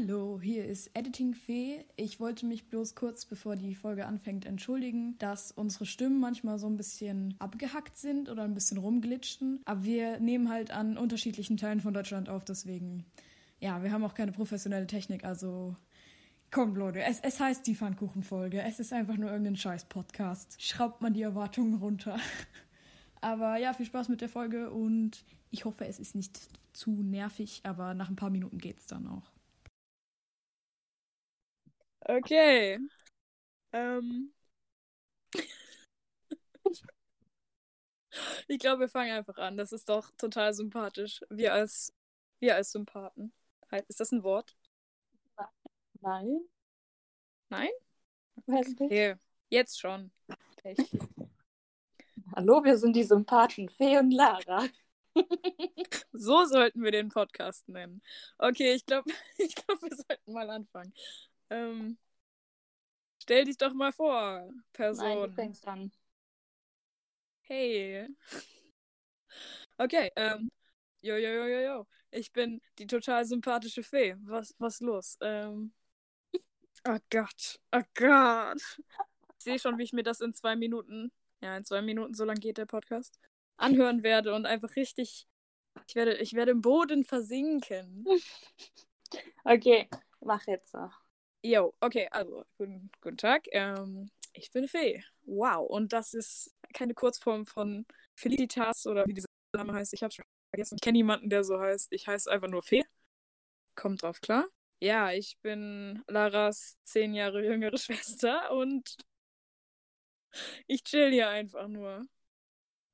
Hallo, hier ist Editing Fee. Ich wollte mich bloß kurz bevor die Folge anfängt entschuldigen, dass unsere Stimmen manchmal so ein bisschen abgehackt sind oder ein bisschen rumglitschten. Aber wir nehmen halt an unterschiedlichen Teilen von Deutschland auf, deswegen. Ja, wir haben auch keine professionelle Technik, also Kommt, Leute, es, es heißt die Pfannkuchenfolge. Es ist einfach nur irgendein Scheiß-Podcast. Schraubt mal die Erwartungen runter. Aber ja, viel Spaß mit der Folge und ich hoffe, es ist nicht zu nervig, aber nach ein paar Minuten geht's dann auch. Okay. Ähm. ich glaube, wir fangen einfach an. Das ist doch total sympathisch. Wir als, wir als Sympathen. Ist das ein Wort? Nein. Nein? Weiß nicht. Okay. Jetzt schon. Pech. Hallo, wir sind die Sympathen Fee und Lara. So sollten wir den Podcast nennen. Okay, ich glaube, ich glaub, wir sollten mal anfangen. Ähm, stell dich doch mal vor, Nein, du Person. fängst an. Hey. Okay, ähm, jo, jo, jo, jo, jo. Ich bin die total sympathische Fee. Was, was los? Ähm, oh Gott, oh Gott. Ich sehe schon, wie ich mir das in zwei Minuten, ja, in zwei Minuten, so lang geht der Podcast, anhören werde und einfach richtig, ich werde, ich werde im Boden versinken. Okay, mach jetzt noch. Jo, okay, also, guten, guten Tag. Ähm, ich bin Fee. Wow, und das ist keine Kurzform von Felicitas oder wie dieser Name heißt. Ich hab's schon vergessen. Ich kenne niemanden, der so heißt. Ich heiße einfach nur Fee. Kommt drauf klar. Ja, ich bin Laras zehn Jahre jüngere Schwester und ich chill hier einfach nur.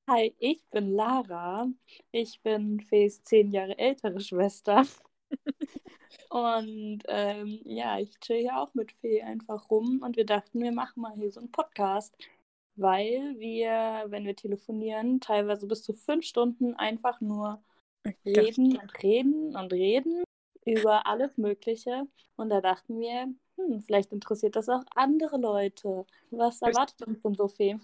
Hi, ich bin Lara. Ich bin Fees zehn Jahre ältere Schwester. Und ähm, ja, ich chill hier auch mit Fee einfach rum und wir dachten, wir machen mal hier so einen Podcast, weil wir, wenn wir telefonieren, teilweise bis zu fünf Stunden einfach nur reden und reden und reden über alles Mögliche. Und da dachten wir, hm, vielleicht interessiert das auch andere Leute. Was erwartet uns denn so Fee?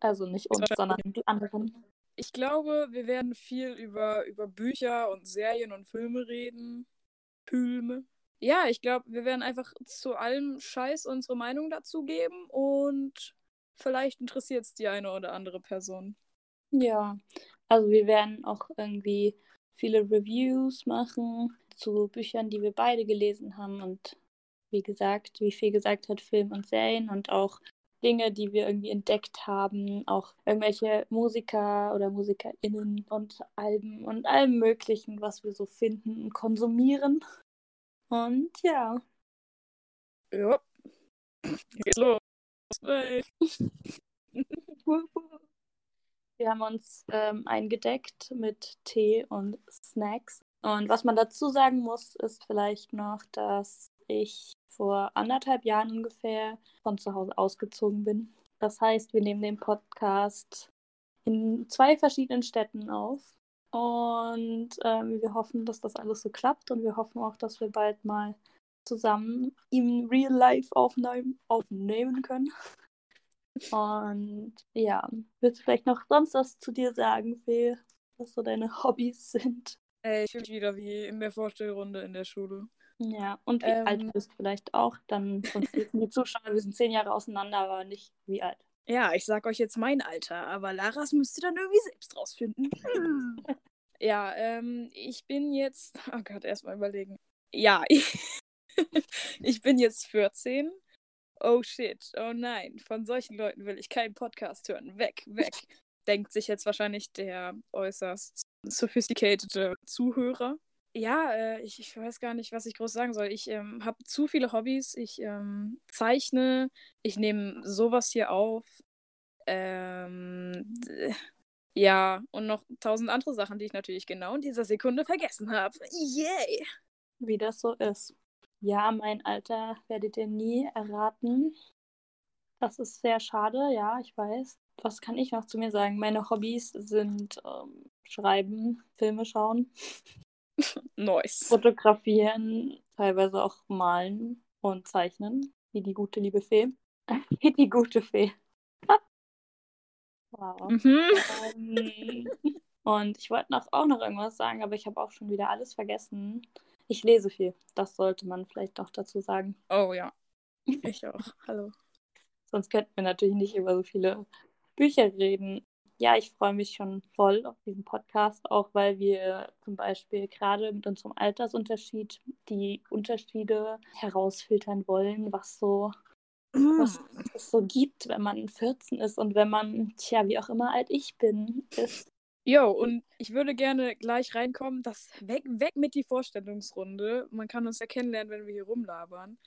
Also nicht uns, sondern die anderen. Ich glaube, wir werden viel über, über Bücher und Serien und Filme reden. Filme. Ja, ich glaube, wir werden einfach zu allem Scheiß unsere Meinung dazu geben und vielleicht interessiert es die eine oder andere Person. Ja, also wir werden auch irgendwie viele Reviews machen zu Büchern, die wir beide gelesen haben und wie gesagt, wie viel gesagt hat, Film und Serien und auch Dinge, die wir irgendwie entdeckt haben, auch irgendwelche Musiker oder MusikerInnen und Alben und allem Möglichen, was wir so finden und konsumieren. Und ja. Ja. Geht's los. Wir haben uns ähm, eingedeckt mit Tee und Snacks. Und was man dazu sagen muss, ist vielleicht noch, dass ich vor anderthalb Jahren ungefähr von zu Hause ausgezogen bin. Das heißt, wir nehmen den Podcast in zwei verschiedenen Städten auf. Und ähm, wir hoffen, dass das alles so klappt. Und wir hoffen auch, dass wir bald mal zusammen im Real Life aufnehmen, aufnehmen können. Und ja, willst du vielleicht noch sonst was zu dir sagen, Fee? Was so deine Hobbys sind? Ey, ich fühle mich wieder wie in der Vorstellrunde in der Schule. Ja, und wie Ähm. alt bist du vielleicht auch? Dann sonst wissen die Zuschauer, wir sind zehn Jahre auseinander, aber nicht wie alt. Ja, ich sag euch jetzt mein Alter, aber Laras müsst ihr dann irgendwie selbst rausfinden. Ja, ähm, ich bin jetzt. Oh Gott, erstmal überlegen. Ja, ich, ich bin jetzt 14. Oh shit, oh nein, von solchen Leuten will ich keinen Podcast hören. Weg, weg. Denkt sich jetzt wahrscheinlich der äußerst sophisticated Zuhörer. Ja, äh, ich, ich weiß gar nicht, was ich groß sagen soll. Ich ähm, habe zu viele Hobbys. Ich ähm, zeichne, ich nehme sowas hier auf. Ähm, ja, und noch tausend andere Sachen, die ich natürlich genau in dieser Sekunde vergessen habe. Yay! Wie das so ist. Ja, mein Alter werdet ihr nie erraten. Das ist sehr schade, ja, ich weiß. Was kann ich noch zu mir sagen? Meine Hobbys sind ähm, Schreiben, Filme schauen, Nice. fotografieren, teilweise auch malen und zeichnen, wie die gute liebe Fee. Wie die gute Fee. wow. Mhm. Ähm, und ich wollte noch, auch noch irgendwas sagen, aber ich habe auch schon wieder alles vergessen. Ich lese viel. Das sollte man vielleicht auch dazu sagen. Oh ja. Ich auch. Hallo. Sonst könnten wir natürlich nicht über so viele Bücher reden. Ja, ich freue mich schon voll auf diesen Podcast, auch weil wir zum Beispiel gerade mit unserem Altersunterschied die Unterschiede herausfiltern wollen, was so was es so gibt, wenn man 14 ist und wenn man, tja, wie auch immer alt ich bin, ist. Jo, und ich würde gerne gleich reinkommen, das weg, weg mit die Vorstellungsrunde. Man kann uns ja kennenlernen, wenn wir hier rumlabern.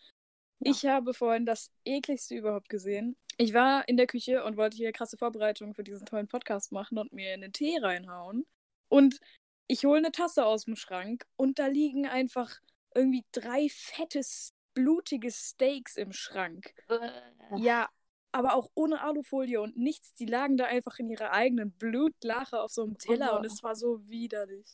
Ja. Ich habe vorhin das ekligste überhaupt gesehen. Ich war in der Küche und wollte hier krasse Vorbereitungen für diesen tollen Podcast machen und mir einen Tee reinhauen. Und ich hole eine Tasse aus dem Schrank und da liegen einfach irgendwie drei fette, blutige Steaks im Schrank. Ja, aber auch ohne Alufolie und nichts. Die lagen da einfach in ihrer eigenen Blutlache auf so einem Teller oh. und es war so widerlich.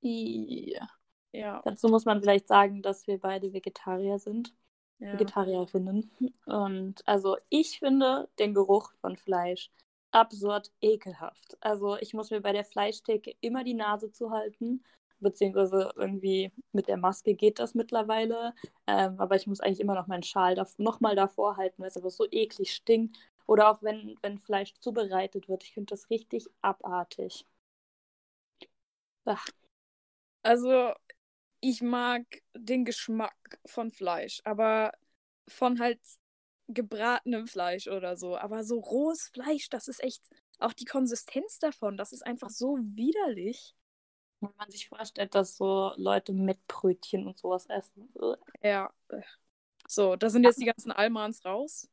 Ja. ja. Dazu muss man vielleicht sagen, dass wir beide Vegetarier sind ja. Vegetarierinnen. Und also ich finde den Geruch von Fleisch absurd ekelhaft. Also ich muss mir bei der Fleischtheke immer die Nase zuhalten, beziehungsweise irgendwie mit der Maske geht das mittlerweile. Ähm, aber ich muss eigentlich immer noch meinen Schal da, nochmal davor halten, weil es aber so eklig stinkt. Oder auch wenn, wenn Fleisch zubereitet wird. Ich finde das richtig abartig. Ach. Also ich mag den Geschmack von Fleisch, aber von halt gebratenem Fleisch oder so. Aber so rohes Fleisch, das ist echt, auch die Konsistenz davon, das ist einfach so widerlich. Wenn man sich vorstellt, dass so Leute mit Brötchen und sowas essen. Ja. So, da sind jetzt die ganzen Almans raus.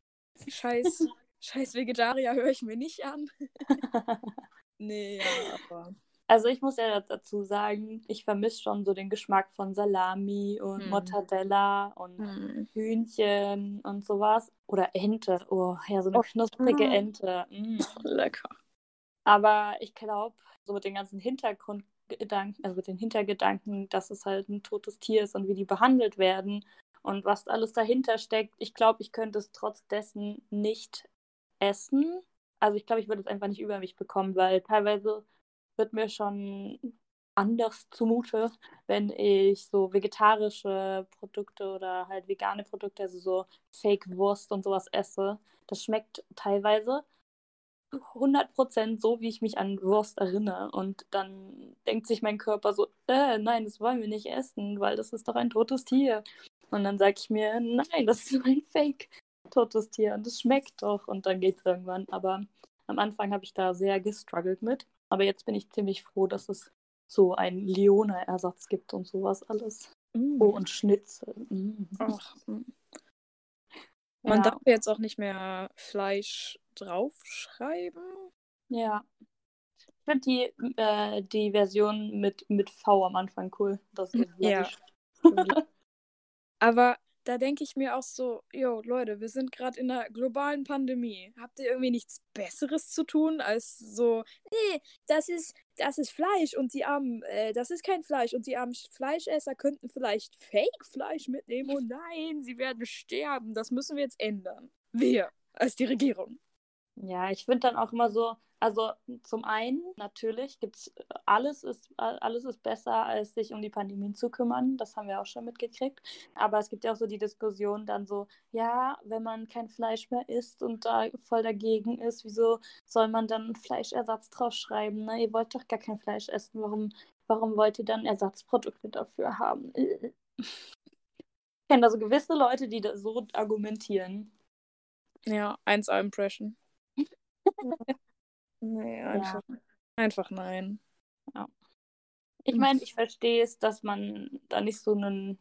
Scheiß, scheiß Vegetarier höre ich mir nicht an. nee, ja, aber. Also ich muss ja dazu sagen, ich vermisse schon so den Geschmack von Salami und hm. Mortadella und hm. Hühnchen und sowas. Oder Ente. Oh, ja, so eine oh, knusprige. Ente. Mm. Lecker. Aber ich glaube, so mit den ganzen Hintergrundgedanken, also mit den Hintergedanken, dass es halt ein totes Tier ist und wie die behandelt werden und was alles dahinter steckt, ich glaube, ich könnte es trotz dessen nicht essen. Also ich glaube, ich würde es einfach nicht über mich bekommen, weil teilweise wird mir schon anders zumute, wenn ich so vegetarische Produkte oder halt vegane Produkte, also so Fake-Wurst und sowas esse. Das schmeckt teilweise 100% so, wie ich mich an Wurst erinnere. Und dann denkt sich mein Körper so, äh, nein, das wollen wir nicht essen, weil das ist doch ein totes Tier. Und dann sage ich mir, nein, das ist ein Fake totes Tier und das schmeckt doch. Und dann geht es irgendwann. Aber am Anfang habe ich da sehr gestruggelt mit. Aber jetzt bin ich ziemlich froh, dass es so einen Leona-Ersatz gibt und sowas alles. Mm. Oh, und Schnitzel. Mm. Ach. Man ja. darf jetzt auch nicht mehr Fleisch draufschreiben. Ja. Ich finde die, äh, die Version mit, mit V am Anfang cool. Das ist ja. Aber da denke ich mir auch so, yo, Leute, wir sind gerade in einer globalen Pandemie. Habt ihr irgendwie nichts Besseres zu tun, als so, nee, das ist, das ist Fleisch und die armen, äh, das ist kein Fleisch und die armen Fleischesser könnten vielleicht Fake-Fleisch mitnehmen und nein, sie werden sterben. Das müssen wir jetzt ändern. Wir, als die Regierung. Ja, ich finde dann auch immer so, also zum einen natürlich gibt's alles ist alles ist besser als sich um die Pandemie zu kümmern, das haben wir auch schon mitgekriegt, aber es gibt ja auch so die Diskussion dann so, ja, wenn man kein Fleisch mehr isst und da voll dagegen ist, wieso soll man dann Fleischersatz draufschreiben, ne? Ihr wollt doch gar kein Fleisch essen, warum warum wollt ihr dann Ersatzprodukte dafür haben? Ich kenne da so gewisse Leute, die da so argumentieren. Ja, 1A-Impression. Nee, einfach, ja. einfach nein. Ja. Ich meine, ich verstehe es, dass man da nicht so einen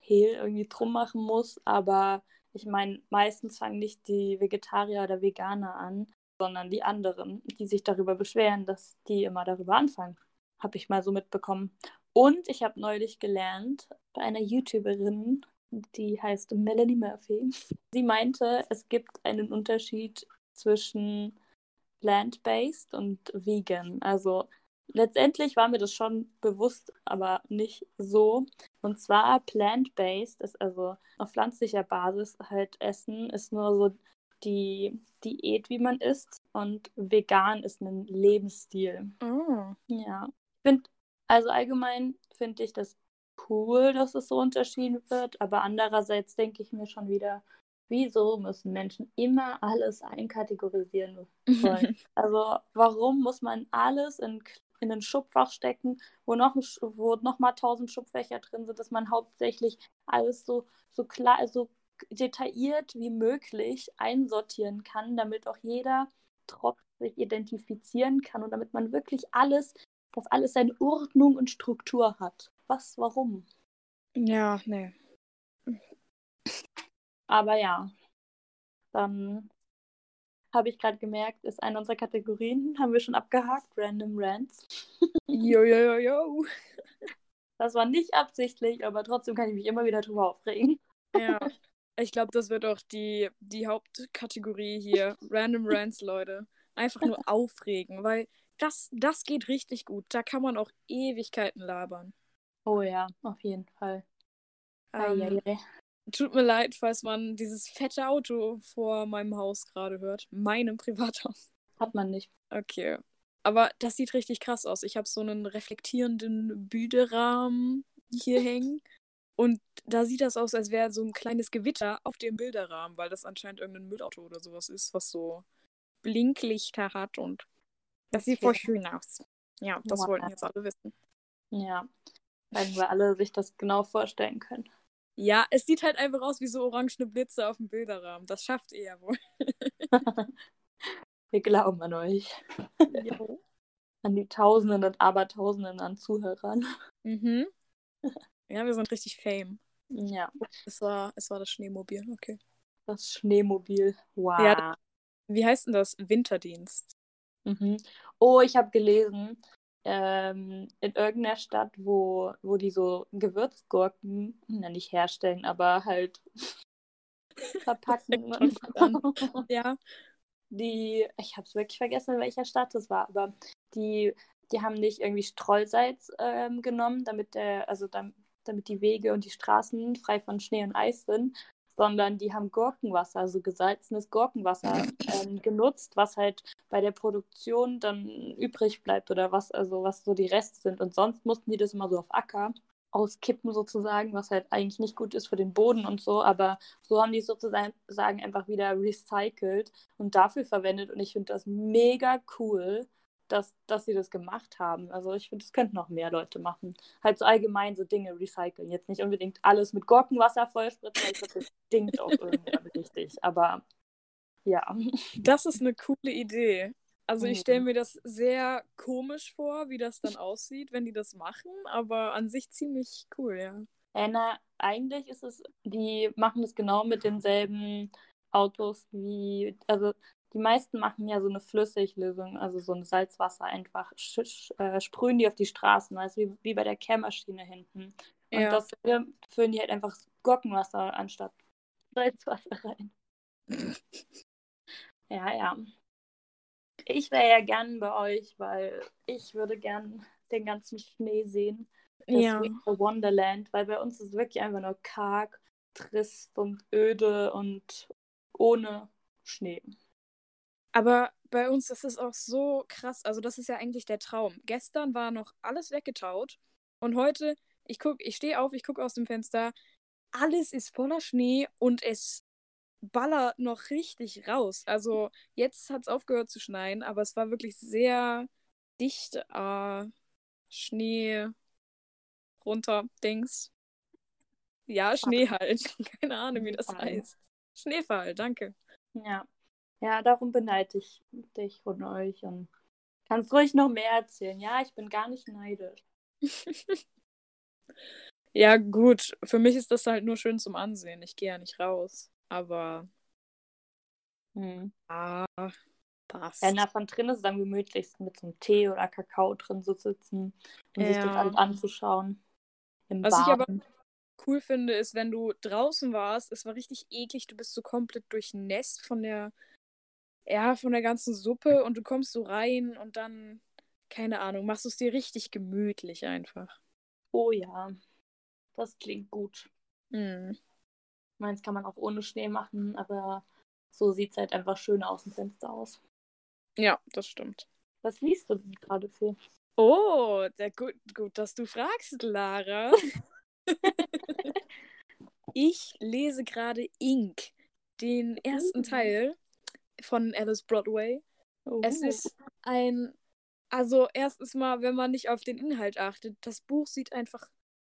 Hehl irgendwie drum machen muss, aber ich meine, meistens fangen nicht die Vegetarier oder Veganer an, sondern die anderen, die sich darüber beschweren, dass die immer darüber anfangen. Habe ich mal so mitbekommen. Und ich habe neulich gelernt bei einer YouTuberin, die heißt Melanie Murphy. Sie meinte, es gibt einen Unterschied zwischen plant-based und vegan. Also letztendlich war mir das schon bewusst, aber nicht so. Und zwar plant-based ist also auf pflanzlicher Basis halt Essen, ist nur so die Diät, wie man isst. Und vegan ist ein Lebensstil. Oh. Ja. Ich finde, also allgemein finde ich, dass cool, dass es so unterschieden wird, aber andererseits denke ich mir schon wieder, wieso müssen Menschen immer alles einkategorisieren wollen? also warum muss man alles in, in ein Schubfach stecken, wo noch, wo noch mal tausend Schubfächer drin sind, dass man hauptsächlich alles so, so klar, so detailliert wie möglich einsortieren kann, damit auch jeder trotzdem sich identifizieren kann und damit man wirklich alles, dass alles seine Ordnung und Struktur hat. Was, warum? Ja, nee. Aber ja, dann habe ich gerade gemerkt, ist eine unserer Kategorien, haben wir schon abgehakt, Random Rants. Jo, jo, jo, jo. Das war nicht absichtlich, aber trotzdem kann ich mich immer wieder drüber aufregen. Ja, ich glaube, das wird auch die, die Hauptkategorie hier. Random Rants, Leute. Einfach nur aufregen, weil das, das geht richtig gut. Da kann man auch Ewigkeiten labern. Oh ja, auf jeden Fall. Ähm, Eieiei. Tut mir leid, falls man dieses fette Auto vor meinem Haus gerade hört. Meinem Privathaus. Hat man nicht. Okay. Aber das sieht richtig krass aus. Ich habe so einen reflektierenden Bilderrahmen hier hängen. Und da sieht das aus, als wäre so ein kleines Gewitter auf dem Bilderrahmen, weil das anscheinend irgendein Müllauto oder sowas ist, was so Blinklichter hat und das sieht voll schön aus. Ja, das Wow. wollten jetzt alle wissen. Ja. Wenn wir alle sich das genau vorstellen können. Ja, es sieht halt einfach aus wie so orangene Blitze auf dem Bilderrahmen. Das schafft ihr ja wohl. Wir glauben an euch. Jo. An die Tausenden und Abertausenden an Zuhörern. mhm. Ja, wir sind richtig fame. Ja, Es war, es war das Schneemobil, okay. das Schneemobil. Wow. Ja, Wie heißt denn das? Winterdienst. Mhm. Oh, ich habe gelesen, ähm, in irgendeiner Stadt, wo, wo die so Gewürzgurken, na nicht herstellen, aber halt verpacken. schon gut Ja. die, ich habe es wirklich vergessen, in welcher Stadt das war, aber die, die haben nicht irgendwie Streusalz ähm, genommen, damit der, also dam, damit die Wege und die Straßen frei von Schnee und Eis sind, sondern die haben Gurkenwasser, also gesalzenes Gurkenwasser ähm, genutzt, was halt bei der Produktion dann übrig bleibt oder was, also was so die Reste sind. Und sonst mussten die das immer so auf Acker auskippen sozusagen, was halt eigentlich nicht gut ist für den Boden und so, aber so haben die sozusagen sagen, einfach wieder recycelt und dafür verwendet und ich finde das mega cool, dass, dass sie das gemacht haben. Also ich finde, das könnten noch mehr Leute machen. Halt so allgemein so Dinge recyceln. Jetzt nicht unbedingt alles mit Gurkenwasser vollspritzen, weil ich glaube, das stinkt auch irgendwann richtig. Aber ja. Das ist eine coole Idee. Also ich Mhm. stelle mir das sehr komisch vor, wie das dann aussieht, wenn die das machen, aber an sich ziemlich cool, ja. Äh, na, eigentlich ist es, die machen das genau mit denselben Autos wie, also die meisten machen ja so eine Flüssiglösung, also so ein Salzwasser einfach, äh, sprühen die auf die Straßen, also wie, wie bei der Kehrmaschine hinten. Und Ja. das füllen die halt einfach Gurkenwasser anstatt Salzwasser rein. Ja, ja. Ich wäre ja gern bei euch, weil ich würde gern den ganzen Schnee sehen. Das Ja. Wonderland, weil bei uns ist es wirklich einfach nur karg, trist und öde und ohne Schnee. Aber bei uns ist es auch so krass. Also, das ist ja eigentlich der Traum. Gestern war noch alles weggetaut und heute, ich guck, ich stehe auf, ich gucke aus dem Fenster, alles ist voller Schnee und es ballert noch richtig raus. Also, jetzt hat es aufgehört zu schneien, aber es war wirklich sehr dicht äh, Schnee runter, Dings. Ja, Schnee halt. Keine Ahnung, wie das heißt. Schneefall, danke. Ja. Ja, darum beneide ich dich und euch und kannst ruhig noch mehr erzählen. Ja, ich bin gar nicht neidisch. Ja, gut. Für mich ist das halt nur schön zum Ansehen. Ich gehe ja nicht raus. Aber Hm. ah, passt. Ja, na, von drin ist es am gemütlichsten, mit so einem Tee oder Kakao drin zu sitzen und sich das Ja. alles anzuschauen. Im Was ich aber- cool finde, ist, wenn du draußen warst, es war richtig eklig, du bist so komplett durchnässt von der, ja, von der ganzen Suppe und du kommst so rein und dann, keine Ahnung, machst du es dir richtig gemütlich einfach. Oh ja, das klingt gut. Hm. Meins kann man auch ohne Schnee machen, aber so sieht es halt einfach schön aus dem Fenster aus. Ja, das stimmt. Was liest du denn gerade für? Oh, der, gut, gut, dass du fragst, Lara. ich lese gerade Ink, den ersten Uh. Teil von Alice Broadway. Oh. Es ist ein, also erstens mal, wenn man nicht auf den Inhalt achtet, das Buch sieht einfach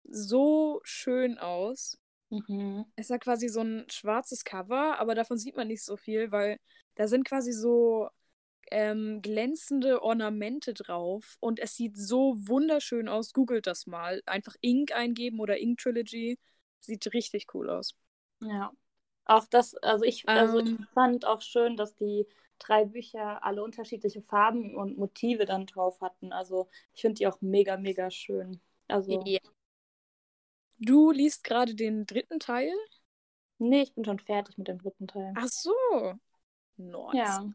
so schön aus. Mhm. Es hat quasi so ein schwarzes Cover, aber davon sieht man nicht so viel, weil da sind quasi so ähm, glänzende Ornamente drauf und es sieht so wunderschön aus. Googelt das mal. Einfach Ink eingeben oder Ink Trilogy. Sieht richtig cool aus. Ja. Auch das, also ich, also ich Ähm. fand auch schön, dass die drei Bücher alle unterschiedliche Farben und Motive dann drauf hatten. Also ich finde die auch mega, mega schön. Also, Ja. Du liest gerade den dritten Teil? nee, ich bin schon fertig mit dem dritten Teil. Ach so. Nice. Ja.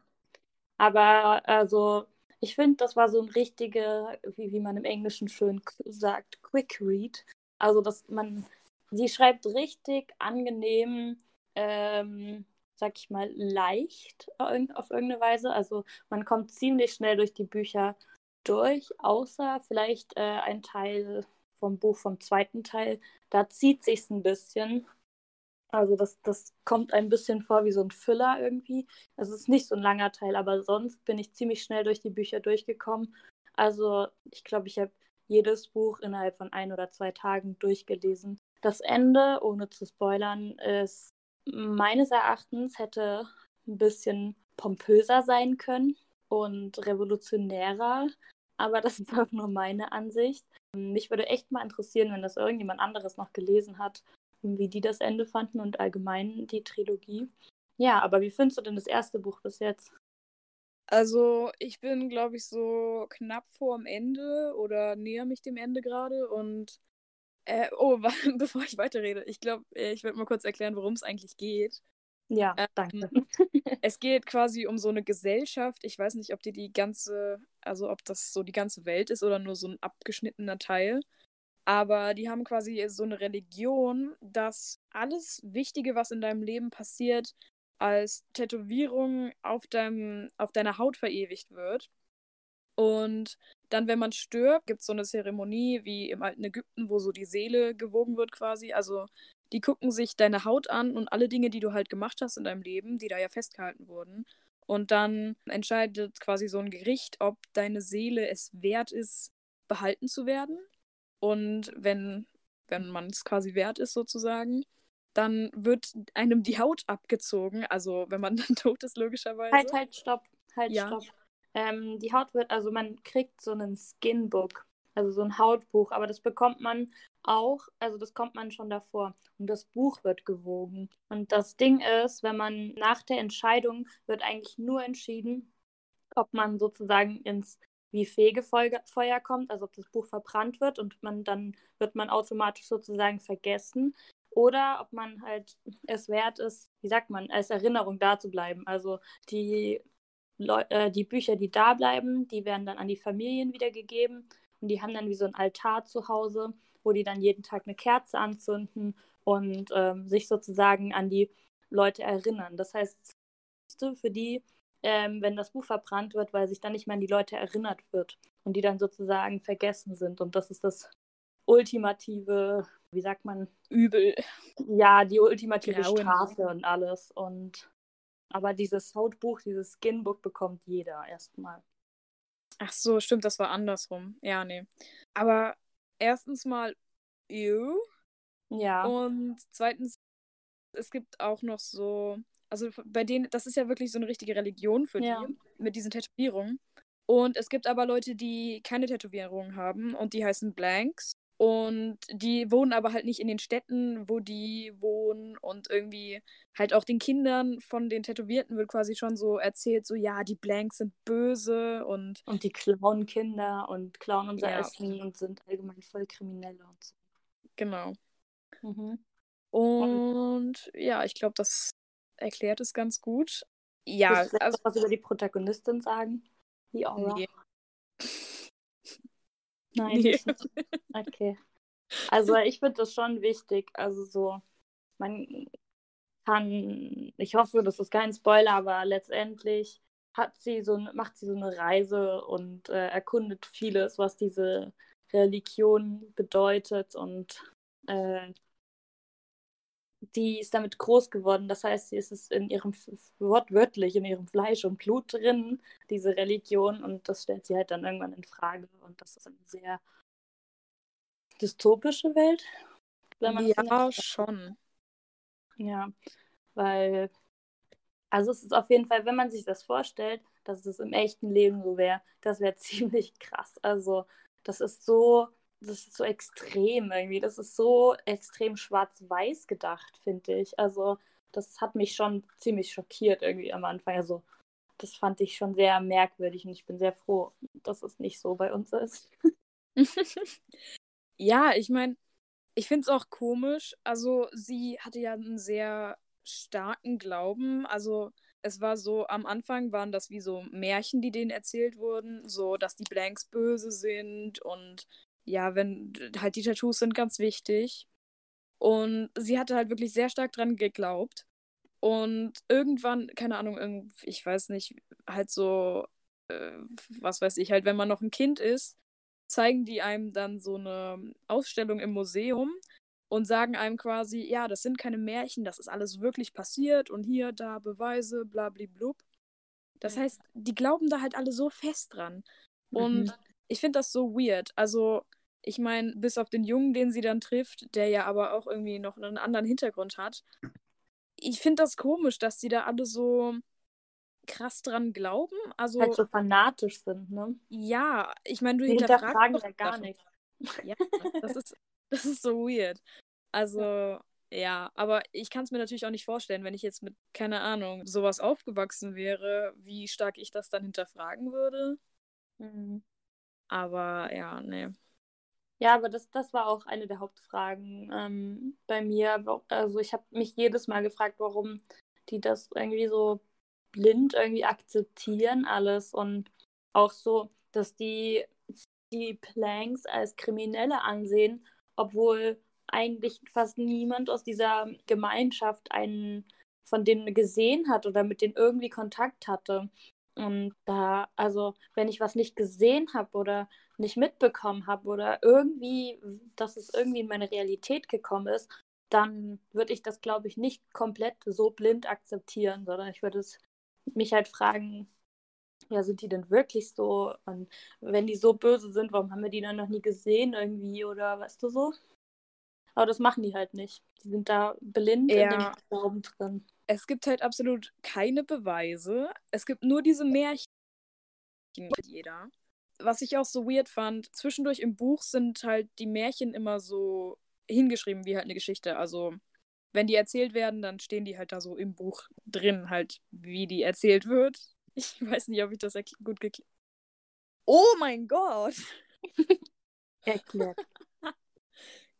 Aber also, ich finde, das war so ein richtiger, wie, wie man im Englischen schön sagt, Quick Read. Also, dass man, sie schreibt richtig angenehm, ähm, sag ich mal, leicht auf irgend- auf irgendeine Weise. Also, man kommt ziemlich schnell durch die Bücher durch, außer vielleicht äh, ein Teil vom Buch vom zweiten Teil. Da zieht sich's ein bisschen. Also das, das kommt ein bisschen vor wie so ein Füller irgendwie. Also es ist nicht so ein langer Teil, aber sonst bin ich ziemlich schnell durch die Bücher durchgekommen. Also ich glaube, ich habe jedes Buch innerhalb von ein oder zwei Tagen durchgelesen. Das Ende, ohne zu spoilern, ist meines Erachtens hätte ein bisschen pompöser sein können und revolutionärer. Aber das ist auch nur meine Ansicht. Mich würde echt mal interessieren, wenn das irgendjemand anderes noch gelesen hat, wie die das Ende fanden und allgemein die Trilogie. Ja, aber wie findest du denn das erste Buch bis jetzt? Also, ich bin, glaube ich, so knapp vorm Ende oder näher mich dem Ende gerade und äh, oh, bevor ich weiterrede, ich glaube, ich werde mal kurz erklären, worum es eigentlich geht. Ja, Ähm, danke. Es geht quasi um so eine Gesellschaft. Ich weiß nicht, ob die die ganze, also ob das so die ganze Welt ist oder nur so ein abgeschnittener Teil. Aber die haben quasi so eine Religion, dass alles Wichtige, was in deinem Leben passiert, als Tätowierung auf, deinem, auf deiner Haut verewigt wird. Und dann, wenn man stirbt, gibt es so eine Zeremonie wie im alten Ägypten, wo so die Seele gewogen wird quasi. Also die gucken sich deine Haut an und alle Dinge, die du halt gemacht hast in deinem Leben, die da ja festgehalten wurden. Und dann entscheidet quasi so ein Gericht, ob deine Seele es wert ist, behalten zu werden. Und wenn, wenn man es quasi wert ist, sozusagen, dann wird einem die Haut abgezogen. Also wenn man dann tot ist, logischerweise. Halt, halt, stopp. Halt, Ja. stopp. Ähm, die Haut wird, also man kriegt so einen Skinbook, also so ein Hautbuch, aber das bekommt man auch, also das kommt man schon davor. Und das Buch wird gewogen. Und das Ding ist, wenn man nach der Entscheidung wird eigentlich nur entschieden, ob man sozusagen ins wie Fegefeuer kommt, also ob das Buch verbrannt wird und man dann wird man automatisch sozusagen vergessen oder ob man halt es wert ist, wie sagt man, als Erinnerung da zu bleiben. Also die, Leu äh, die Bücher, die da bleiben, die werden dann an die Familien wiedergegeben und die haben dann wie so ein Altar zu Hause, wo die dann jeden Tag eine Kerze anzünden und ähm, sich sozusagen an die Leute erinnern. Das heißt, für die, ähm, wenn das Buch verbrannt wird, weil sich dann nicht mehr an die Leute erinnert wird und die dann sozusagen vergessen sind. Und das ist das ultimative, wie sagt man, Übel. ja, die ultimative Grauen. Strafe und alles. Und aber dieses Hautbuch, dieses Skinbook bekommt jeder erstmal. Ach so, stimmt, das war andersrum. Ja, nee. Aber erstens mal, ew. Ja. Und zweitens, es gibt auch noch so, also bei denen, das ist ja wirklich so eine richtige Religion für Ja. die, mit diesen Tätowierungen. Und es gibt aber Leute, die keine Tätowierungen haben und die heißen Blanks. Und die wohnen aber halt nicht in den Städten, wo die wohnen. Und irgendwie halt auch den Kindern von den Tätowierten wird quasi schon so erzählt, so ja, die Blanks sind böse und Und die klauen Kinder und klauen unser Ja. Essen und sind allgemein voll Kriminelle und so. genau. Mhm. Und ja, ich glaube, das erklärt es ganz gut. Ja, Willst du also also, was über die Protagonistin sagen? Die Aura? nee. Nein, Nee. Okay. Also ich finde das schon wichtig. Also so, man kann, ich hoffe, das ist kein Spoiler, aber letztendlich hat sie so, macht sie so eine Reise und äh, erkundet vieles, was diese Religion bedeutet und äh, die ist damit groß geworden. Das heißt, sie ist es in ihrem wortwörtlich in ihrem Fleisch und Blut drin, diese Religion, und das stellt sie halt dann irgendwann in Frage. Und das ist eine sehr dystopische Welt. ja, schon. Ja, weil, also es ist auf jeden Fall, wenn man sich das vorstellt, dass es im echten Leben so wäre, das wäre ziemlich krass. Also, das ist so das ist so extrem irgendwie. Das ist so extrem schwarz-weiß gedacht, finde ich. Also, das hat mich schon ziemlich schockiert irgendwie am Anfang. Also, das fand ich schon sehr merkwürdig und ich bin sehr froh, dass es nicht so bei uns ist. ja, ich meine, ich finde es auch komisch. Also, sie hatte ja einen sehr starken Glauben. Also, es war so, am Anfang waren das wie so Märchen, die denen erzählt wurden, so dass die Blanks böse sind und ja, wenn halt die Tattoos sind ganz wichtig. Und sie hatte halt wirklich sehr stark dran geglaubt. Und irgendwann, keine Ahnung, ich weiß nicht, halt so, äh, was weiß ich, halt, wenn man noch ein Kind ist, zeigen die einem dann so eine Ausstellung im Museum und sagen einem quasi, ja, das sind keine Märchen, das ist alles wirklich passiert und hier, da Beweise, blablablub. Das heißt, die glauben da halt alle so fest dran. Und mhm. ich finde das so weird. Also, ich meine, bis auf den Jungen, den sie dann trifft, der ja aber auch irgendwie noch einen anderen Hintergrund hat. Ich finde das komisch, dass die da alle so krass dran glauben. Also halt so fanatisch sind, ne? Ja, ich meine, du die hinterfragen ja gar nichts. Ja, das ist, das ist so weird. Also, ja, ja aber ich kann es mir natürlich auch nicht vorstellen, wenn ich jetzt mit, keine Ahnung, sowas aufgewachsen wäre, wie stark ich das dann hinterfragen würde. Mhm. Aber ja, nee. Ja, aber das, das war auch eine der Hauptfragen ähm, bei mir. Also ich habe mich jedes Mal gefragt, warum die das irgendwie so blind irgendwie akzeptieren alles und auch so, dass die die Planks als Kriminelle ansehen, obwohl eigentlich fast niemand aus dieser Gemeinschaft einen von denen gesehen hat oder mit denen irgendwie Kontakt hatte. Und da, also, wenn ich was nicht gesehen habe oder nicht mitbekommen habe oder irgendwie, dass es irgendwie in meine Realität gekommen ist, dann würde ich das, glaube ich, nicht komplett so blind akzeptieren, sondern ich würde es mich halt fragen, ja, sind die denn wirklich so? Und wenn die so böse sind, warum haben wir die dann noch nie gesehen irgendwie oder weißt du so? Aber das machen die halt nicht. Die sind da blind ja. in dem Glauben drin es gibt halt absolut keine Beweise. Es gibt nur diese Märchen jeder. Was ich auch so weird fand, zwischendurch im Buch sind halt die Märchen immer so hingeschrieben wie halt eine Geschichte. Also wenn die erzählt werden, dann stehen die halt da so im Buch drin, halt wie die erzählt wird. Ich weiß nicht, ob ich das gut geklärt. Oh mein Gott! Erklärt.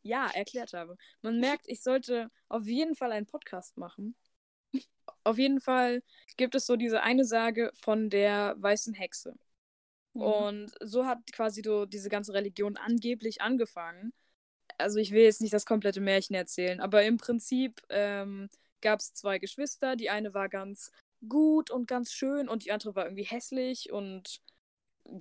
ja, erklärt habe. Man merkt, ich sollte auf jeden Fall einen Podcast machen. Auf jeden Fall gibt es so diese eine Sage von der weißen Hexe. Mhm. Und so hat quasi so diese ganze Religion angeblich angefangen. Also ich will jetzt nicht das komplette Märchen erzählen, aber im Prinzip ähm, gab es zwei Geschwister. Die eine war ganz gut und ganz schön und die andere war irgendwie hässlich und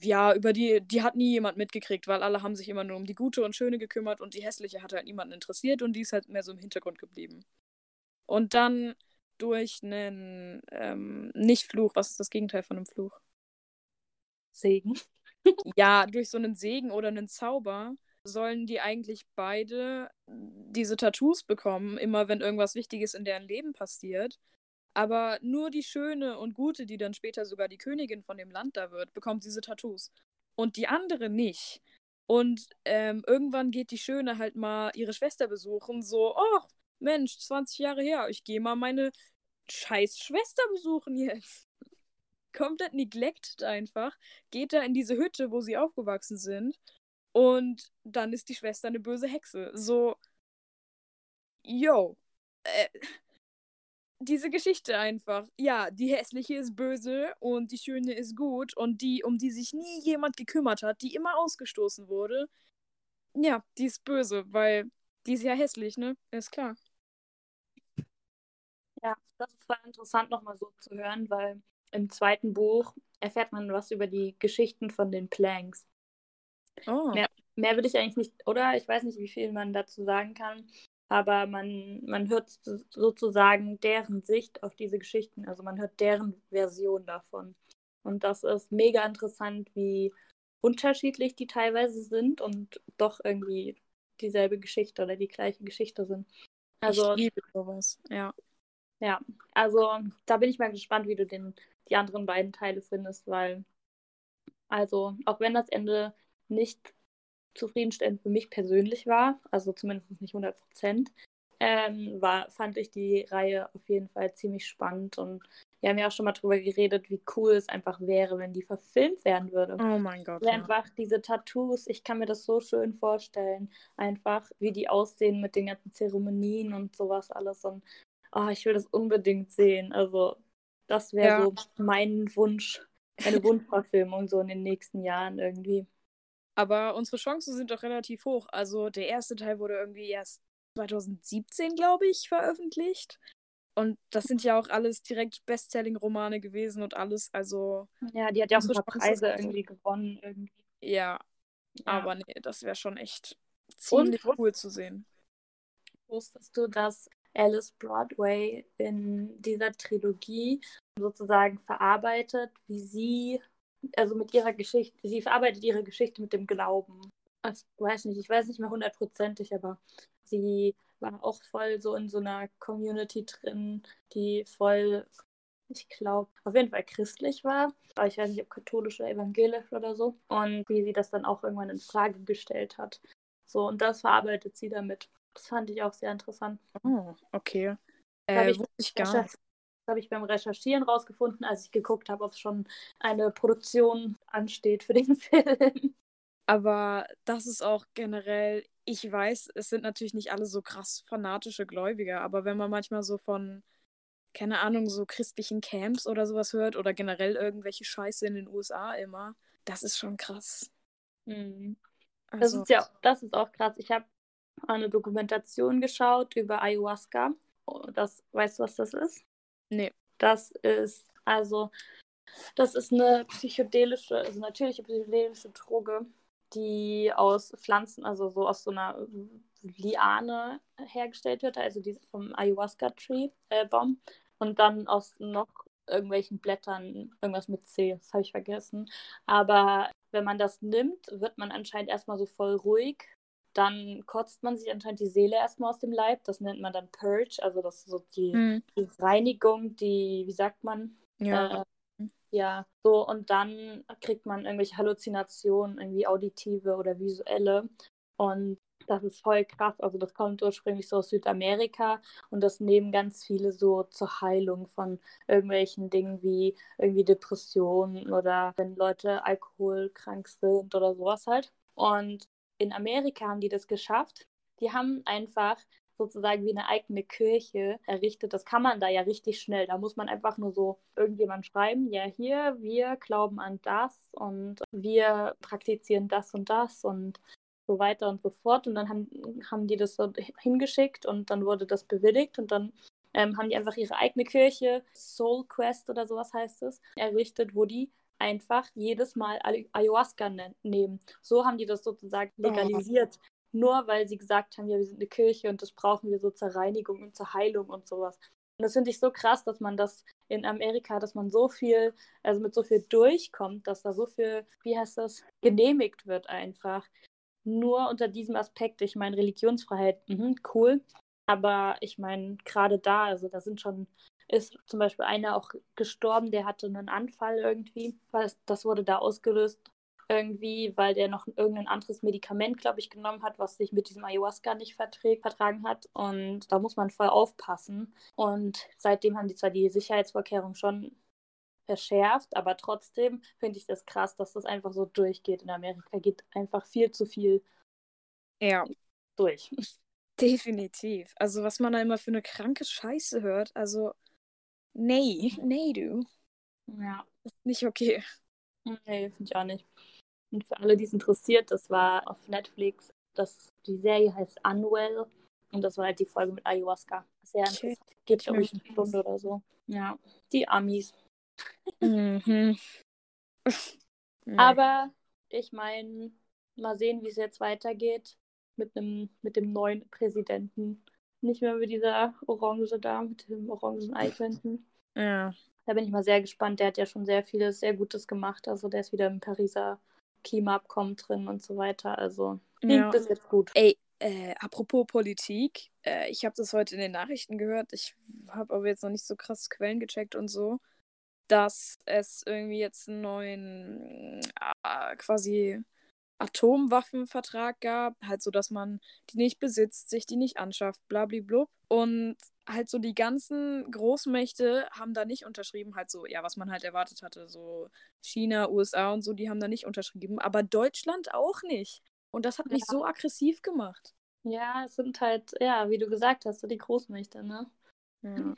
ja, über die, die hat nie jemand mitgekriegt, weil alle haben sich immer nur um die gute und schöne gekümmert und die hässliche hat halt niemanden interessiert und die ist halt mehr so im Hintergrund geblieben. Und dann durch einen ähm, Nicht-Fluch. Was ist das Gegenteil von einem Fluch? Segen. ja, durch so einen Segen oder einen Zauber sollen die eigentlich beide diese Tattoos bekommen, immer wenn irgendwas Wichtiges in deren Leben passiert. Aber nur die Schöne und Gute, die dann später sogar die Königin von dem Land da wird, bekommt diese Tattoos. Und die andere nicht. Und ähm, irgendwann geht die Schöne halt mal ihre Schwester besuchen, so, oh, Mensch, 20 Jahre her, ich gehe mal meine scheiß Schwester besuchen jetzt. Komplett neglected einfach. Geht da in diese Hütte, wo sie aufgewachsen sind. Und dann ist die Schwester eine böse Hexe. So, yo. Äh, diese Geschichte einfach. Ja, die hässliche ist böse und die schöne ist gut und die, um die sich nie jemand gekümmert hat, die immer ausgestoßen wurde, ja, die ist böse, weil die ist ja hässlich, ne? Ist klar. Ja, das ist voll interessant nochmal so zu hören, weil im zweiten Buch erfährt man was über die Geschichten von den Planks. Oh. Mehr, mehr will ich eigentlich nicht, oder? Ich weiß nicht, wie viel man dazu sagen kann. Aber man, man hört sozusagen deren Sicht auf diese Geschichten. Also man hört deren Version davon. Und das ist mega interessant, wie unterschiedlich die teilweise sind und doch irgendwie dieselbe Geschichte oder die gleiche Geschichte sind. Also, ich liebe sowas, ja. Ja, also da bin ich mal gespannt, wie du den, die anderen beiden Teile findest, weil, also, auch wenn das Ende nicht zufriedenstellend für mich persönlich war, also zumindest nicht 100 Prozent, ähm, war, fand ich die Reihe auf jeden Fall ziemlich spannend und wir haben ja auch schon mal drüber geredet, wie cool es einfach wäre, wenn die verfilmt werden würde. Oh mein Gott. Ja. Einfach diese Tattoos, ich kann mir das so schön vorstellen. Einfach, wie die aussehen mit den ganzen Zeremonien und sowas alles. Und oh, ich will das unbedingt sehen. Also, das wäre ja. so mein Wunsch, eine Wunschverfilmung so in den nächsten Jahren irgendwie. Aber unsere Chancen sind doch relativ hoch. Also, der erste Teil wurde irgendwie erst 2017, glaube ich, veröffentlicht. Und das sind ja auch alles direkt Bestselling-Romane gewesen und alles. Also. Ja, die hat ja auch ein paar Preise irgendwie gewonnen. Irgendwie. Ja. ja. Aber nee, das wäre schon echt ziemlich und, cool zu sehen. Wusstest du, dass Alice Broadway in dieser Trilogie sozusagen verarbeitet, wie sie, also mit ihrer Geschichte, sie verarbeitet ihre Geschichte mit dem Glauben. Ich weiß nicht, ich weiß nicht mehr hundertprozentig, aber sie war auch voll so in so einer Community drin, die voll, ich glaube, auf jeden Fall christlich war. Aber ich weiß nicht, ob katholisch oder evangelisch oder so. Und wie sie das dann auch irgendwann in Frage gestellt hat. So, und das verarbeitet sie damit. Das fand ich auch sehr interessant. Oh, okay. Äh, ich, ich gar nicht. Das habe ich beim Recherchieren rausgefunden, als ich geguckt habe, ob es schon eine Produktion ansteht für den Film. Aber das ist auch generell ich weiß, es sind natürlich nicht alle so krass fanatische Gläubiger, aber wenn man manchmal so von, keine Ahnung, so christlichen Camps oder sowas hört oder generell irgendwelche Scheiße in den USA immer, das ist schon krass. Mhm. Also, das ist ja, das ist auch krass. Ich habe eine Dokumentation geschaut über Ayahuasca. Das, weißt du, was das ist? Nee. Das ist, also, das ist eine psychedelische, also natürliche psychedelische Droge, die aus Pflanzen, also so aus so einer Liane hergestellt wird, also die vom Ayahuasca-Tree-Baum. Äh, und dann aus noch irgendwelchen Blättern, irgendwas mit C, das habe ich vergessen. Aber wenn man das nimmt, wird man anscheinend erstmal so voll ruhig. Dann kotzt man sich anscheinend die Seele erstmal aus dem Leib. Das nennt man dann Purge, also das ist so die, hm. die Reinigung, die, wie sagt man? Ja. Äh, ja, so und dann kriegt man irgendwelche Halluzinationen, irgendwie auditive oder visuelle. Und das ist voll krass. Also das kommt ursprünglich so aus Südamerika und das nehmen ganz viele so zur Heilung von irgendwelchen Dingen wie irgendwie Depressionen oder wenn Leute alkoholkrank sind oder sowas halt. Und in Amerika haben die das geschafft. Die haben einfach sozusagen wie eine eigene Kirche errichtet. Das kann man da ja richtig schnell. Da muss man einfach nur so irgendjemand schreiben, ja hier, wir glauben an das und wir praktizieren das und das und so weiter und so fort. Und dann haben, haben die das so hingeschickt und dann wurde das bewilligt und dann ähm, haben die einfach ihre eigene Kirche, Soul Quest oder sowas heißt es, errichtet, wo die einfach jedes Mal Ayahuasca ne nehmen. So haben die das sozusagen oh. legalisiert nur weil sie gesagt haben, ja, wir sind eine Kirche und das brauchen wir so zur Reinigung und zur Heilung und sowas. Und das finde ich so krass, dass man das in Amerika, dass man so viel, also mit so viel durchkommt, dass da so viel, wie heißt das, genehmigt wird einfach. Nur unter diesem Aspekt, ich meine, Religionsfreiheit, mh, cool. Aber ich meine, gerade da, also da sind schon, ist zum Beispiel einer auch gestorben, der hatte einen Anfall irgendwie. Das wurde da ausgelöst irgendwie, weil der noch irgendein anderes Medikament, glaube ich, genommen hat, was sich mit diesem Ayahuasca nicht verträgt, vertragen hat. Und da muss man voll aufpassen. Und seitdem haben die zwar die Sicherheitsvorkehrungen schon verschärft, aber trotzdem finde ich das krass, dass das einfach so durchgeht. In Amerika geht einfach viel zu viel ja. durch. Definitiv. Also was man da immer für eine kranke Scheiße hört, also nee, nee, du. Ja. ist nicht okay. Nee, finde ich auch nicht. Und für alle, die es interessiert, das war auf Netflix. Das, die Serie heißt Unwell. Und das war halt die Folge mit Ayahuasca. Sehr okay. interessant. Geht, glaube ich, eine Stunde oder so. Ja, die Amis. Mhm. Aber ich meine, mal sehen, wie es jetzt weitergeht mit, einem, mit dem neuen Präsidenten. Nicht mehr mit dieser Orange da, mit dem orangen Eichhörnchen. Ja. Da bin ich mal sehr gespannt. Der hat ja schon sehr vieles, sehr Gutes gemacht. Also der ist wieder im Pariser Klimaabkommen drin und so weiter. Also klingt Ja. das jetzt gut. Ey, äh, apropos Politik, äh, ich habe das heute in den Nachrichten gehört. Ich habe aber jetzt noch nicht so krass Quellen gecheckt und so, dass es irgendwie jetzt einen neuen äh, quasi Atomwaffenvertrag gab, halt so, dass man die nicht besitzt, sich die nicht anschafft, blablablub. Und halt so die ganzen Großmächte haben da nicht unterschrieben, halt so, ja, was man halt erwartet hatte, so China, USA und so, die haben da nicht unterschrieben, aber Deutschland auch nicht. Und das hat mich Ja. so aggressiv gemacht. Ja, es sind halt, ja, wie du gesagt hast, so die Großmächte, ne? Ja.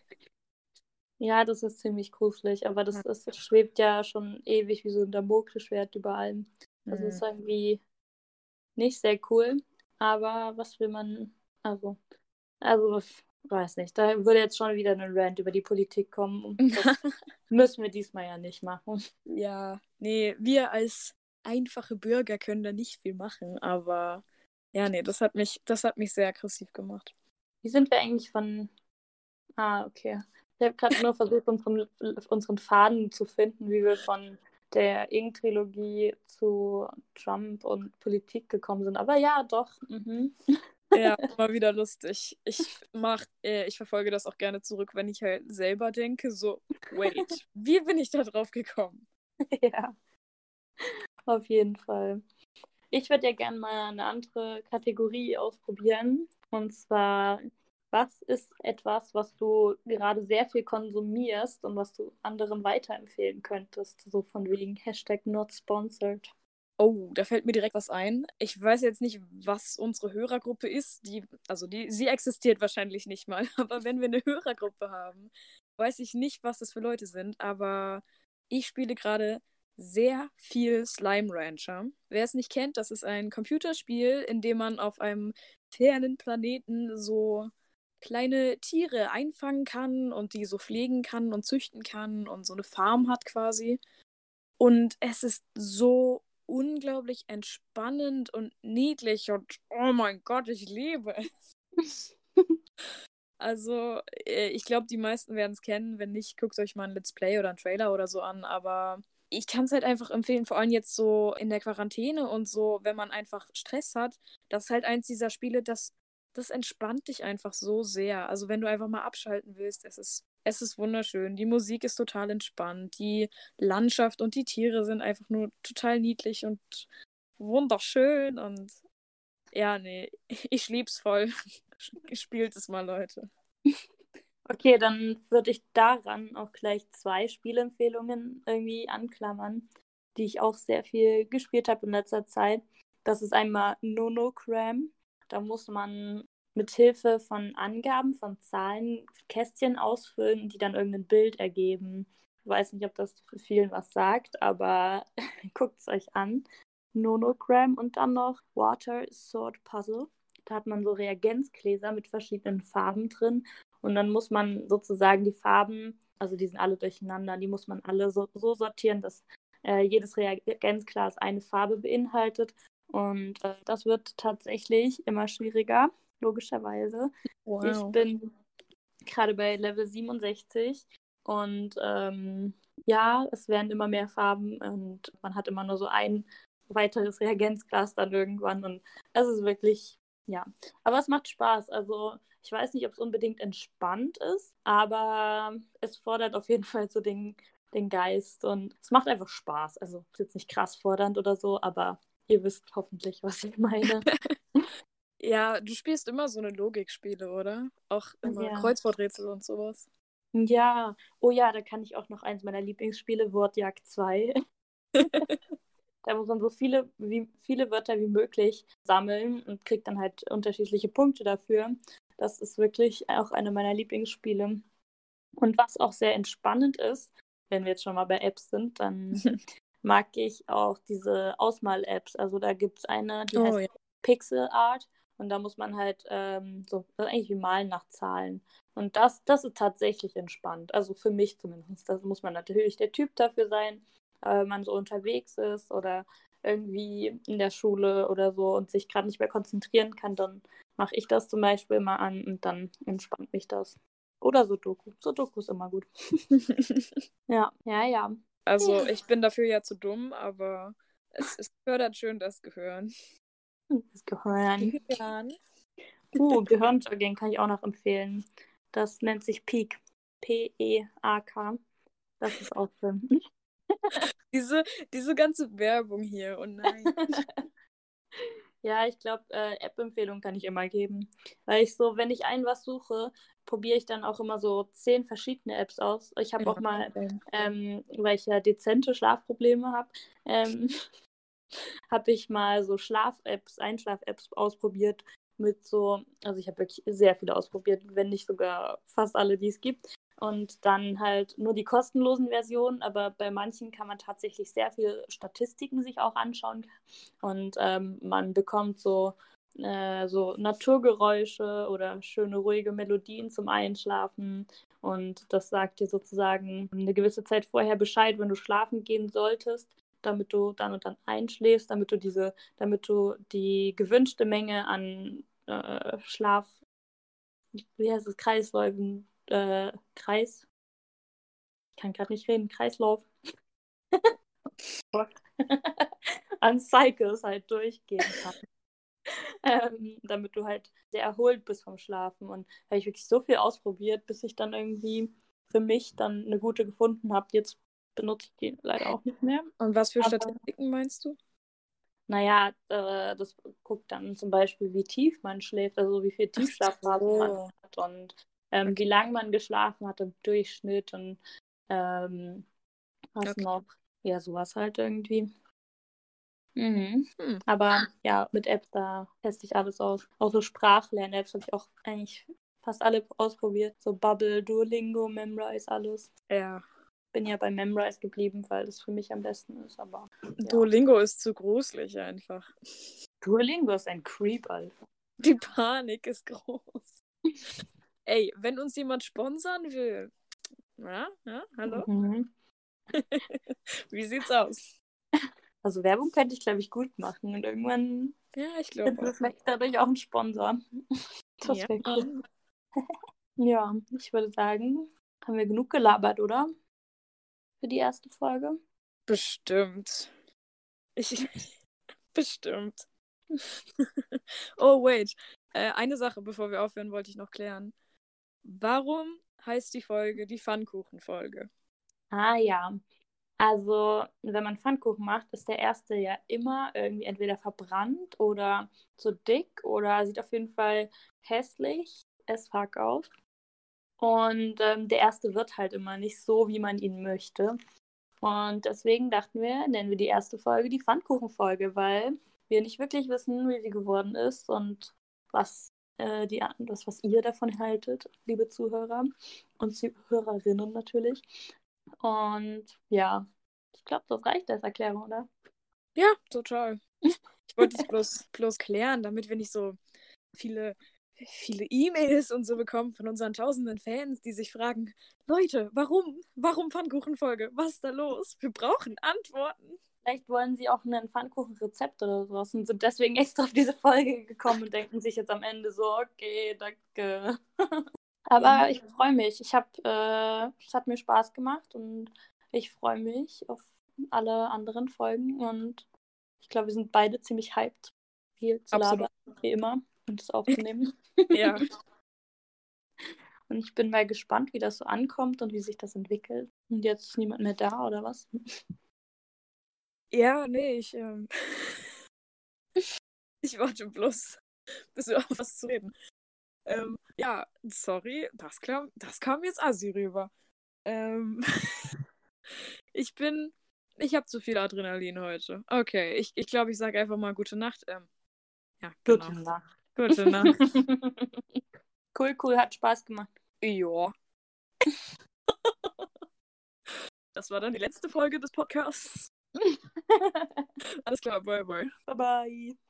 Ja, das ist ziemlich gruselig, aber das, das schwebt ja schon ewig wie so ein Damoklesschwert über allem. Das Mhm. ist irgendwie nicht sehr cool, aber was will man, also, also, ich weiß nicht, da würde jetzt schon wieder ein Rant über die Politik kommen und das müssen wir diesmal ja nicht machen. ja, nee, wir als einfache Bürger können da nicht viel machen, aber ja, nee, das hat mich, das hat mich sehr aggressiv gemacht. Wie sind wir eigentlich von, ah, okay. Ich habe gerade nur versucht, unseren, unseren Faden zu finden, wie wir von der Ing-Trilogie zu Trump und Politik gekommen sind. Aber ja, doch. Mhm. Ja, immer wieder lustig. Ich mach, äh, ich verfolge das auch gerne zurück, wenn ich halt selber denke, so, wait, wie bin ich da drauf gekommen? ja, auf jeden Fall. Ich würde ja gerne mal eine andere Kategorie ausprobieren. Und zwar, was ist etwas, was du gerade sehr viel konsumierst und was du anderen weiterempfehlen könntest? So von wegen Hashtag not sponsored. Oh, da fällt mir direkt was ein. Ich weiß jetzt nicht, was unsere Hörergruppe ist. Die, also die, sie existiert wahrscheinlich nicht mal. Aber wenn wir eine Hörergruppe haben, weiß ich nicht, was das für Leute sind. Aber ich spiele gerade sehr viel Slime Rancher. Wer es nicht kennt, das ist ein Computerspiel, in dem man auf einem fernen Planeten so kleine Tiere einfangen kann und die so pflegen kann und züchten kann und so eine Farm hat quasi. Und es ist so unglaublich entspannend und niedlich und oh mein Gott, ich liebe es. Also, äh, ich glaube, die meisten werden es kennen. Wenn nicht, guckt euch mal ein Let's Play oder einen Trailer oder so an. Aber ich kann es halt einfach empfehlen, vor allem jetzt so in der Quarantäne und so, wenn man einfach Stress hat. Das ist halt eins dieser Spiele, das, das entspannt dich einfach so sehr. Also, wenn du einfach mal abschalten willst, es ist, es ist wunderschön. Die Musik ist total entspannt. Die Landschaft und die Tiere sind einfach nur total niedlich und wunderschön. Und ja, nee, ich lieb's voll. Spielt es mal, Leute. Okay, dann würde ich daran auch gleich zwei Spielempfehlungen irgendwie anklammern, die ich auch sehr viel gespielt habe in letzter Zeit. Das ist einmal Nonogram. Da muss man mit Hilfe von Angaben von Zahlen Kästchen ausfüllen, die dann irgendein Bild ergeben. Ich weiß nicht, ob das für vielen was sagt, aber guckt es euch an. Nonogram und dann noch Water Sword Puzzle. Da hat man so Reagenzgläser mit verschiedenen Farben drin und dann muss man sozusagen die Farben, also die sind alle durcheinander, die muss man alle so, so sortieren, dass äh, jedes Reagenzglas eine Farbe beinhaltet. Und äh, das wird tatsächlich immer schwieriger, logischerweise. Ich bin gerade bei Level 67 und ähm, ja, es werden immer mehr Farben und man hat immer nur so ein weiteres Reagenzglas dann irgendwann und es ist wirklich, ja, aber es macht Spaß. Also ich weiß nicht, ob es unbedingt entspannt ist, aber es fordert auf jeden Fall so den, den Geist und es macht einfach Spaß. Also ist jetzt nicht krass fordernd oder so, aber ihr wisst hoffentlich, was ich meine. Ja, du spielst immer so eine Logikspiele, oder? Auch immer Ja. Kreuzworträtsel und sowas. Ja, oh ja, da kann ich auch noch eins meiner Lieblingsspiele, Wortjagd 2. Da muss man so viele, wie, viele Wörter wie möglich sammeln und kriegt dann halt unterschiedliche Punkte dafür. Das ist wirklich auch eine meiner Lieblingsspiele. Und was auch sehr entspannend ist, wenn wir jetzt schon mal bei Apps sind, dann mag ich auch diese Ausmal-Apps. Also da gibt es eine, die Oh, heißt ja. Pixel Art und da muss man halt ähm, so, das ist eigentlich wie Malen nach Zahlen. Und das, das ist tatsächlich entspannt. Also für mich zumindest. Da muss man natürlich der Typ dafür sein, äh, wenn man so unterwegs ist oder irgendwie in der Schule oder so und sich gerade nicht mehr konzentrieren kann, dann mache ich das zum Beispiel mal an und dann entspannt mich das. Oder Sudoku. Sudoku ist immer gut. ja, ja, ja. Also ich bin dafür ja zu dumm, aber es, es fördert schön das Gehirn. Das Gehirn. Gehirn. Uh, Gehirnjogging kann ich auch noch empfehlen. Das nennt sich Peak. P-E-A-K. Das ist auch schön. diese, diese ganze Werbung hier, oh nein. ja, ich glaube, äh, App-Empfehlungen kann ich immer geben. Weil ich so, wenn ich ein was suche, probiere ich dann auch immer so zehn verschiedene Apps aus. Ich habe auch mal, ähm, weil ich ja dezente Schlafprobleme habe, ähm, habe ich mal so Schlaf-Apps, Einschlaf-Apps ausprobiert mit so, also ich habe wirklich sehr viele ausprobiert, wenn nicht sogar fast alle, die es gibt. Und dann halt nur die kostenlosen Versionen, aber bei manchen kann man tatsächlich sehr viele Statistiken sich auch anschauen. Und ähm, man bekommt so, äh, so Naturgeräusche oder schöne ruhige Melodien zum Einschlafen. Und das sagt dir sozusagen eine gewisse Zeit vorher Bescheid, wenn du schlafen gehen solltest damit du dann und dann einschläfst, damit du diese, damit du die gewünschte Menge an äh, Schlaf, wie heißt es, Kreisläufen, äh, Kreis, ich kann gerade nicht reden, Kreislauf, an Cycles halt durchgehen kann. Ähm, damit du halt sehr erholt bist vom Schlafen. Und habe ich wirklich so viel ausprobiert, bis ich dann irgendwie für mich dann eine gute gefunden habe. Jetzt benutze ich die leider auch nicht mehr. Und was für Aber, Statistiken meinst du? Naja, äh, das guckt dann zum Beispiel, wie tief man schläft, also wie viel Tiefschlafphase so. man hat und ähm, wie lange man geschlafen hat im Durchschnitt und ähm, was okay. noch. Ja, sowas halt irgendwie. Mhm. Hm. Aber ja, mit Apps, da teste ich alles aus. Auch so Sprachlern-Apps habe ich auch eigentlich fast alle ausprobiert. So Bubble, Duolingo, Memrise, alles. Ja bin ja bei Memrise geblieben, weil das für mich am besten ist. Aber ja. Duolingo ist zu gruselig einfach. Duolingo ist ein Creep, Alter. Die Panik ist groß. Ey, wenn uns jemand sponsern will. Ja, ja, hallo? Mhm. Wie sieht's aus? Also Werbung könnte ich, glaube ich, gut machen und irgendwann ja, ich glaube vielleicht dadurch auch ein Sponsor. Das ja. wäre cool. ja, ich würde sagen, haben wir genug gelabert, oder? Für die erste Folge? Bestimmt. Ich. Bestimmt. oh, wait. Äh, eine Sache, bevor wir aufhören, wollte ich noch klären. Warum heißt die Folge die Pfannkuchenfolge? Ah ja. Also, wenn man Pfannkuchen macht, ist der erste ja immer irgendwie entweder verbrannt oder zu dick oder sieht auf jeden Fall hässlich as fuck aus. Und ähm, der erste wird halt immer nicht so, wie man ihn möchte. Und deswegen dachten wir, nennen wir die erste Folge die Pfannkuchenfolge, weil wir nicht wirklich wissen, wie sie geworden ist und was, äh, die, das, was ihr davon haltet, liebe Zuhörer und Zuhörerinnen natürlich. Und ja, ich glaube, das reicht als Erklärung, oder? Ja, total. Ich wollte es bloß, bloß klären, damit wir nicht so viele viele E-Mails und so bekommen von unseren tausenden Fans, die sich fragen, Leute, warum? Warum Pfannkuchenfolge? Was ist da los? Wir brauchen Antworten. Vielleicht wollen sie auch ein Pfannkuchenrezept oder sowas und sind deswegen extra auf diese Folge gekommen und denken sich jetzt am Ende so, okay, danke. Aber ich freue mich. Ich habe, äh, es hat mir Spaß gemacht und ich freue mich auf alle anderen Folgen und ich glaube, wir sind beide ziemlich hyped, viel zu labern, wie immer und das aufzunehmen. ja. Und ich bin mal gespannt, wie das so ankommt und wie sich das entwickelt. Und jetzt ist niemand mehr da, oder was? Ja, nee, ich, ähm... ich warte bloß, bis wir auf was zu reden. Ähm, ja, sorry, das kam, das kam jetzt assi rüber. Ähm, ich bin, ich habe zu viel Adrenalin heute. Okay, ich glaube, ich, glaub, ich sage einfach mal gute Nacht. Ähm, ja, genau. Gute Nacht. Gute Nacht. cool, cool, hat Spaß gemacht. Ja. Das war dann die letzte Folge des Podcasts. Alles klar, bye bye. Bye bye.